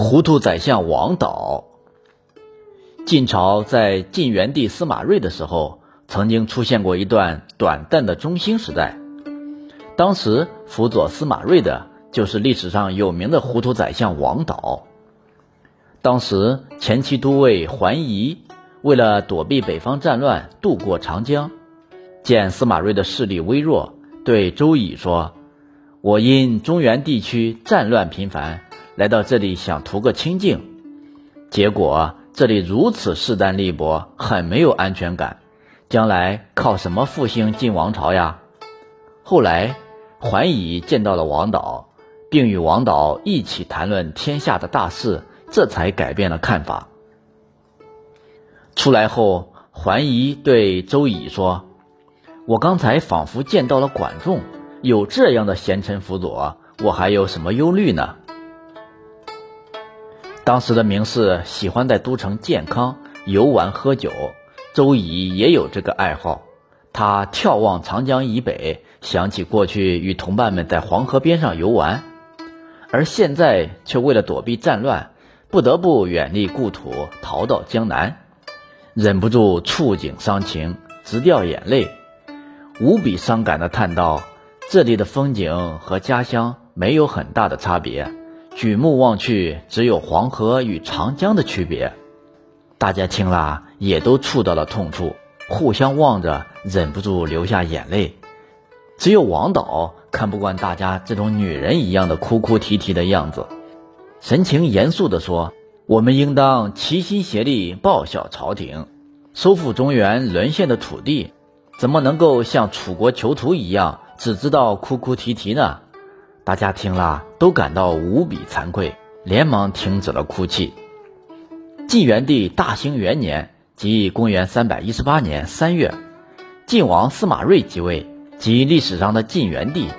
糊涂宰相王导。晋朝在晋元帝司马睿的时候，曾经出现过一段短暂的中兴时代。当时辅佐司马睿的就是历史上有名的糊涂宰相王导。当时前期都尉桓仪为了躲避北方战乱，渡过长江，见司马睿的势力微弱，对周乙说：“我因中原地区战乱频繁，来到这里想图个清静，结果。”这里如此势单力薄，很没有安全感，将来靠什么复兴晋王朝呀？后来，桓乙见到了王导，并与王导一起谈论天下的大事，这才改变了看法。出来后，桓乙对周乙说：“我刚才仿佛见到了管仲，有这样的贤臣辅佐，我还有什么忧虑呢？”当时的名士喜欢在都城健康游玩喝酒，周乙也有这个爱好。他眺望长江以北，想起过去与同伴们在黄河边上游玩，而现在却为了躲避战乱，不得不远离故土，逃到江南，忍不住触景伤情，直掉眼泪，无比伤感地叹道：“这里的风景和家乡没有很大的差别。”举目望去，只有黄河与长江的区别。大家听了也都触到了痛处，互相望着，忍不住流下眼泪。只有王导看不惯大家这种女人一样的哭哭啼啼的样子，神情严肃地说：“我们应当齐心协力报效朝廷，收复中原沦陷的土地，怎么能够像楚国囚徒一样，只知道哭哭啼啼呢？”大家听了都感到无比惭愧，连忙停止了哭泣。晋元帝大兴元年，即公元三百一十八年三月，晋王司马睿即位，即历史上的晋元帝。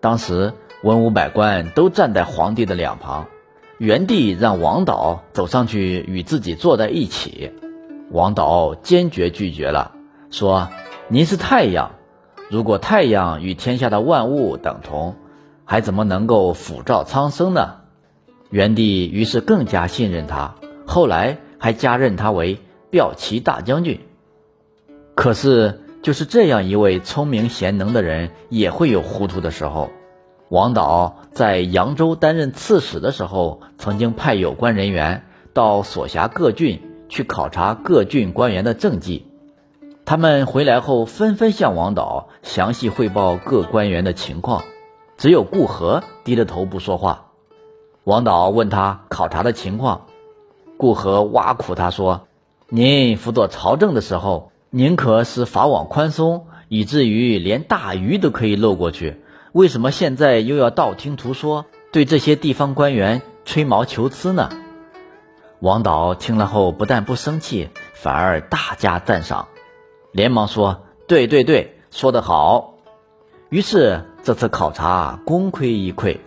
当时文武百官都站在皇帝的两旁，元帝让王导走上去与自己坐在一起，王导坚决拒绝了，说：“您是太阳，如果太阳与天下的万物等同。”还怎么能够抚照苍生呢？元帝于是更加信任他，后来还加任他为骠骑大将军。可是，就是这样一位聪明贤能的人，也会有糊涂的时候。王导在扬州担任刺史的时候，曾经派有关人员到所辖各郡去考察各郡官员的政绩。他们回来后，纷纷向王导详细汇报各官员的情况。只有顾和低着头不说话。王导问他考察的情况，顾和挖苦他说：“您辅佐朝政的时候，宁可使法网宽松，以至于连大鱼都可以漏过去，为什么现在又要道听途说，对这些地方官员吹毛求疵呢？”王导听了后，不但不生气，反而大加赞赏，连忙说：“对对对，说得好。”于是。这次考察功亏一篑。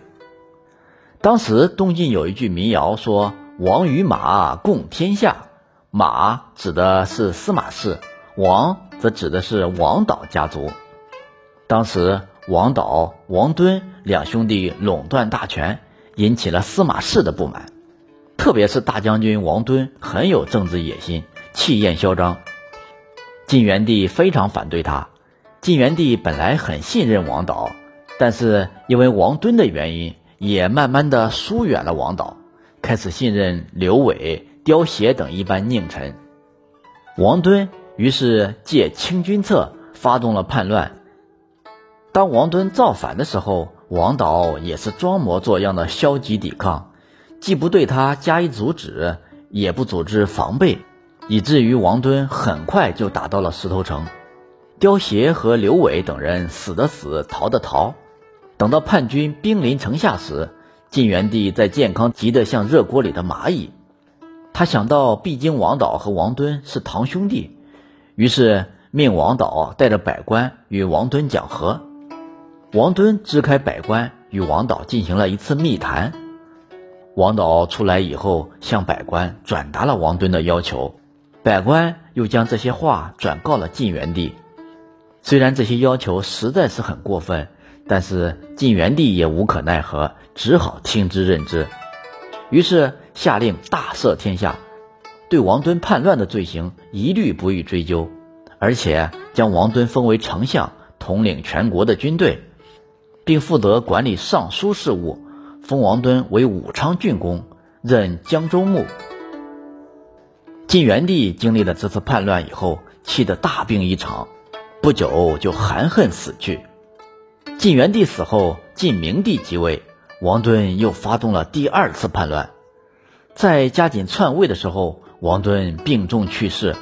当时东晋有一句民谣说：“王与马，共天下。”马指的是司马氏，王则指的是王导家族。当时王导、王敦两兄弟垄断大权，引起了司马氏的不满。特别是大将军王敦很有政治野心，气焰嚣张。晋元帝非常反对他。晋元帝本来很信任王导。但是因为王敦的原因，也慢慢的疏远了王导，开始信任刘伟、刁协等一般佞臣。王敦于是借清君侧发动了叛乱。当王敦造反的时候，王导也是装模作样的消极抵抗，既不对他加以阻止，也不组织防备，以至于王敦很快就打到了石头城。刁协和刘伟等人死的死，逃的逃。等到叛军兵临城下时，晋元帝在健康急得像热锅里的蚂蚁。他想到毕竟王导和王敦是堂兄弟，于是命王导带着百官与王敦讲和。王敦支开百官，与王导进行了一次密谈。王导出来以后，向百官转达了王敦的要求，百官又将这些话转告了晋元帝。虽然这些要求实在是很过分。但是晋元帝也无可奈何，只好听之任之。于是下令大赦天下，对王敦叛乱的罪行一律不予追究，而且将王敦封为丞相，统领全国的军队，并负责管理尚书事务，封王敦为武昌郡公，任江州牧。晋元帝经历了这次叛乱以后，气得大病一场，不久就含恨死去。晋元帝死后，晋明帝即位，王敦又发动了第二次叛乱。在加紧篡位的时候，王敦病重去世，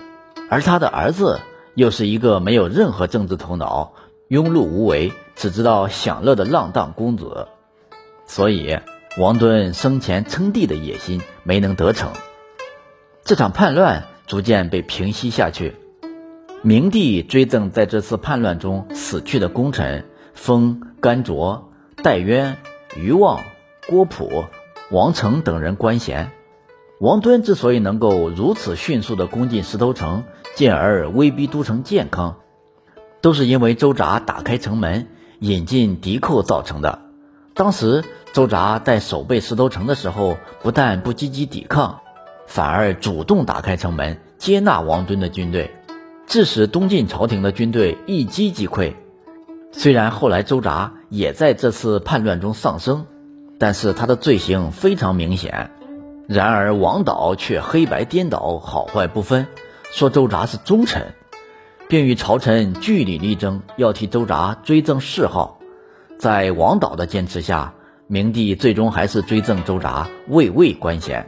而他的儿子又是一个没有任何政治头脑、庸碌无为、只知道享乐的浪荡公子，所以王敦生前称帝的野心没能得逞。这场叛乱逐渐被平息下去。明帝追赠在这次叛乱中死去的功臣，封甘卓、戴渊、于望、郭璞、王成等人官衔。王敦之所以能够如此迅速地攻进石头城，进而威逼都城建康，都是因为周札打开城门，引进敌寇造成的。当时周札在守备石头城的时候，不但不积极抵抗。反而主动打开城门，接纳王敦的军队，致使东晋朝廷的军队一击即溃。虽然后来周札也在这次叛乱中丧生，但是他的罪行非常明显。然而王导却黑白颠倒，好坏不分，说周札是忠臣，并与朝臣据理力争，要替周札追赠谥号。在王导的坚持下，明帝最终还是追赠周札卫尉官衔。